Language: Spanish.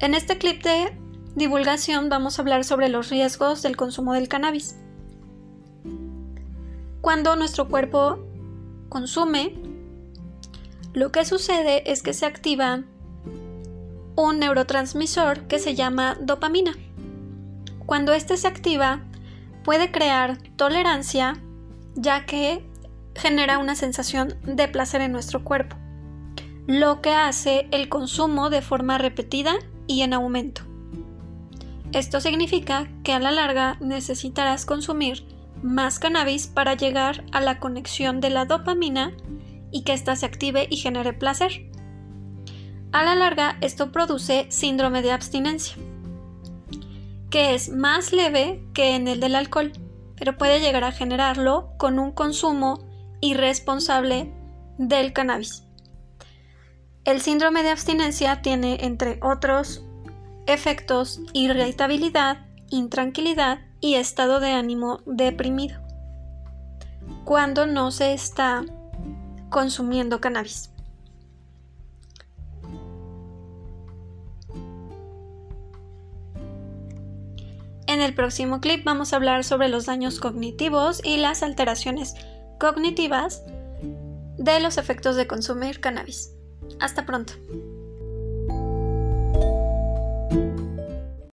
En este clip de divulgación vamos a hablar sobre los riesgos del consumo del cannabis. Cuando nuestro cuerpo consume, lo que sucede es que se activa un neurotransmisor que se llama dopamina. Cuando este se activa, puede crear tolerancia ya que genera una sensación de placer en nuestro cuerpo, lo que hace el consumo de forma repetida y en aumento. Esto significa que a la larga necesitarás consumir más cannabis para llegar a la conexión de la dopamina y que ésta se active y genere placer. A la larga esto produce síndrome de abstinencia, que es más leve que en el del alcohol, pero puede llegar a generarlo con un consumo irresponsable del cannabis. El síndrome de abstinencia tiene, entre otros efectos, irritabilidad, intranquilidad y estado de ánimo deprimido cuando no se está consumiendo cannabis. En el próximo clip vamos a hablar sobre los daños cognitivos y las alteraciones cognitivas de los efectos de consumir cannabis. Hasta pronto.